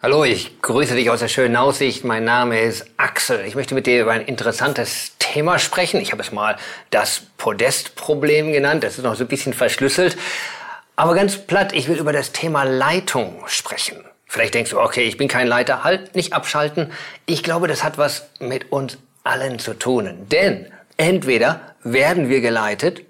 Hallo, ich grüße dich aus der schönen Aussicht. Mein Name ist Axel. Ich möchte mit dir über ein interessantes Thema sprechen. Ich habe es mal das Podestproblem genannt. Das ist noch so ein bisschen verschlüsselt. Aber ganz platt, ich will über das Thema Leitung sprechen. Vielleicht denkst du, okay, ich bin kein Leiter, halt, nicht abschalten. Ich glaube, das hat was mit uns allen zu tun. Denn entweder werden wir geleitet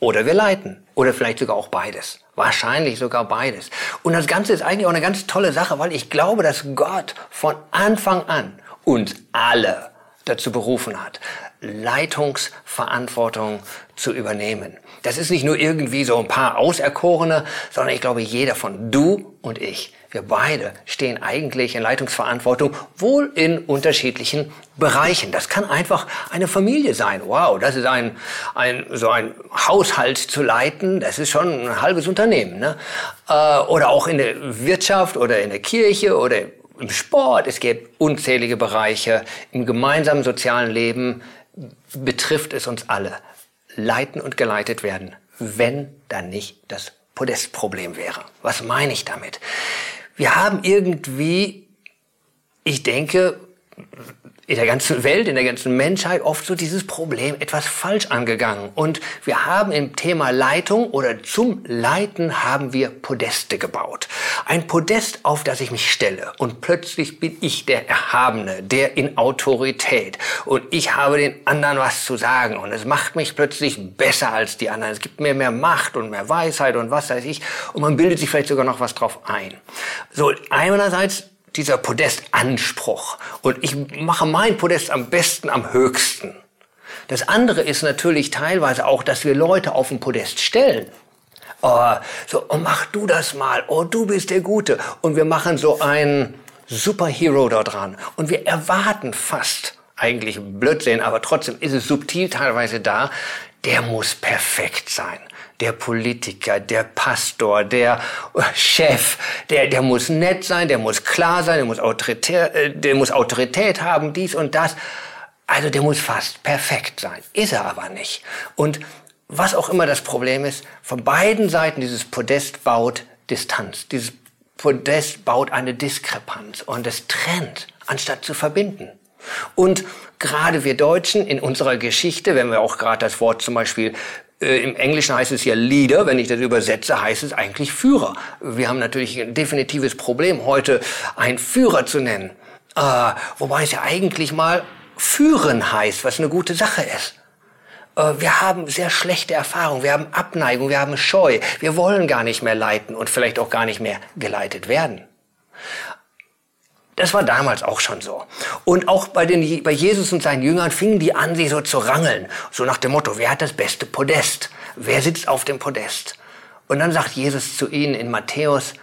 oder wir leiten. Oder vielleicht sogar auch beides. Wahrscheinlich sogar beides. Und das Ganze ist eigentlich auch eine ganz tolle Sache, weil ich glaube, dass Gott von Anfang an uns alle dazu berufen hat, Leitungsverantwortung zu übernehmen. Das ist nicht nur irgendwie so ein paar Auserkorene, sondern ich glaube, jeder von du und ich, wir beide stehen eigentlich in Leitungsverantwortung, wohl in unterschiedlichen Bereichen. Das kann einfach eine Familie sein. Wow, das ist ein, ein so ein Haushalt zu leiten, das ist schon ein halbes Unternehmen. Ne? Äh, oder auch in der Wirtschaft oder in der Kirche oder im Sport. Es gibt unzählige Bereiche. Im gemeinsamen sozialen Leben betrifft es uns alle. Leiten und geleitet werden, wenn dann nicht das Podestproblem wäre. Was meine ich damit? Wir haben irgendwie, ich denke, in der ganzen Welt, in der ganzen Menschheit oft so dieses Problem etwas falsch angegangen. Und wir haben im Thema Leitung oder zum Leiten haben wir Podeste gebaut. Ein Podest, auf das ich mich stelle. Und plötzlich bin ich der Erhabene, der in Autorität. Und ich habe den anderen was zu sagen. Und es macht mich plötzlich besser als die anderen. Es gibt mir mehr Macht und mehr Weisheit und was weiß ich. Und man bildet sich vielleicht sogar noch was drauf ein. So, einerseits dieser Podestanspruch. Und ich mache mein Podest am besten, am höchsten. Das andere ist natürlich teilweise auch, dass wir Leute auf den Podest stellen. Oh, so, oh, mach du das mal. Oh, du bist der Gute. Und wir machen so einen Superhero da dran. Und wir erwarten fast, eigentlich Blödsinn, aber trotzdem ist es subtil teilweise da, der muss perfekt sein der Politiker, der Pastor, der Chef, der, der muss nett sein, der muss klar sein, der muss, autoritär, äh, der muss Autorität haben, dies und das. Also der muss fast perfekt sein. Ist er aber nicht. Und was auch immer das Problem ist, von beiden Seiten dieses Podest baut Distanz. Dieses Podest baut eine Diskrepanz und es trennt, anstatt zu verbinden. Und gerade wir Deutschen in unserer Geschichte, wenn wir auch gerade das Wort zum Beispiel äh, Im Englischen heißt es ja Leader, wenn ich das übersetze, heißt es eigentlich Führer. Wir haben natürlich ein definitives Problem heute, einen Führer zu nennen. Äh, wobei es ja eigentlich mal führen heißt, was eine gute Sache ist. Äh, wir haben sehr schlechte Erfahrungen, wir haben Abneigung, wir haben Scheu, wir wollen gar nicht mehr leiten und vielleicht auch gar nicht mehr geleitet werden. Das war damals auch schon so. Und auch bei, den, bei Jesus und seinen Jüngern fingen die an, sie so zu rangeln. So nach dem Motto, wer hat das beste Podest? Wer sitzt auf dem Podest? Und dann sagt Jesus zu ihnen in Matthäus,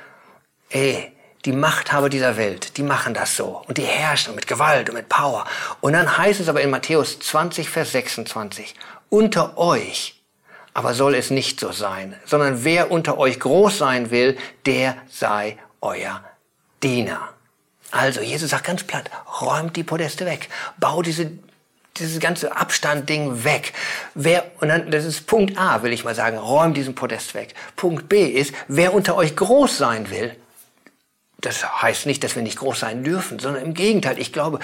ey, die Machthaber dieser Welt, die machen das so. Und die herrschen mit Gewalt und mit Power. Und dann heißt es aber in Matthäus 20, Vers 26, unter euch aber soll es nicht so sein, sondern wer unter euch groß sein will, der sei euer Diener. Also, Jesus sagt ganz platt, räumt die Podeste weg. Bau diese, dieses ganze Abstandding weg. Wer, und dann, das ist Punkt A, will ich mal sagen, räumt diesen Podest weg. Punkt B ist, wer unter euch groß sein will, das heißt nicht, dass wir nicht groß sein dürfen, sondern im Gegenteil, ich glaube,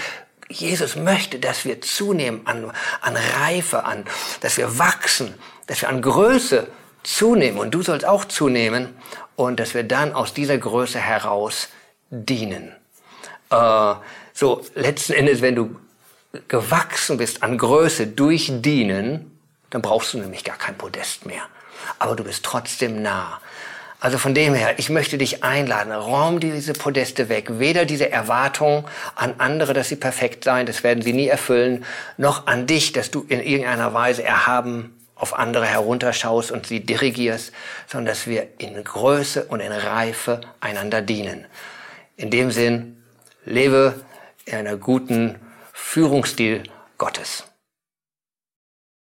Jesus möchte, dass wir zunehmen an, an Reife, an, dass wir wachsen, dass wir an Größe zunehmen und du sollst auch zunehmen und dass wir dann aus dieser Größe heraus dienen. Äh, so, letzten Endes, wenn du gewachsen bist an Größe durch Dienen, dann brauchst du nämlich gar kein Podest mehr. Aber du bist trotzdem nah. Also von dem her, ich möchte dich einladen, räum diese Podeste weg. Weder diese Erwartung an andere, dass sie perfekt seien, das werden sie nie erfüllen, noch an dich, dass du in irgendeiner Weise erhaben auf andere herunterschaust und sie dirigierst, sondern dass wir in Größe und in Reife einander dienen. In dem Sinn, lebe in einer guten Führungsstil Gottes.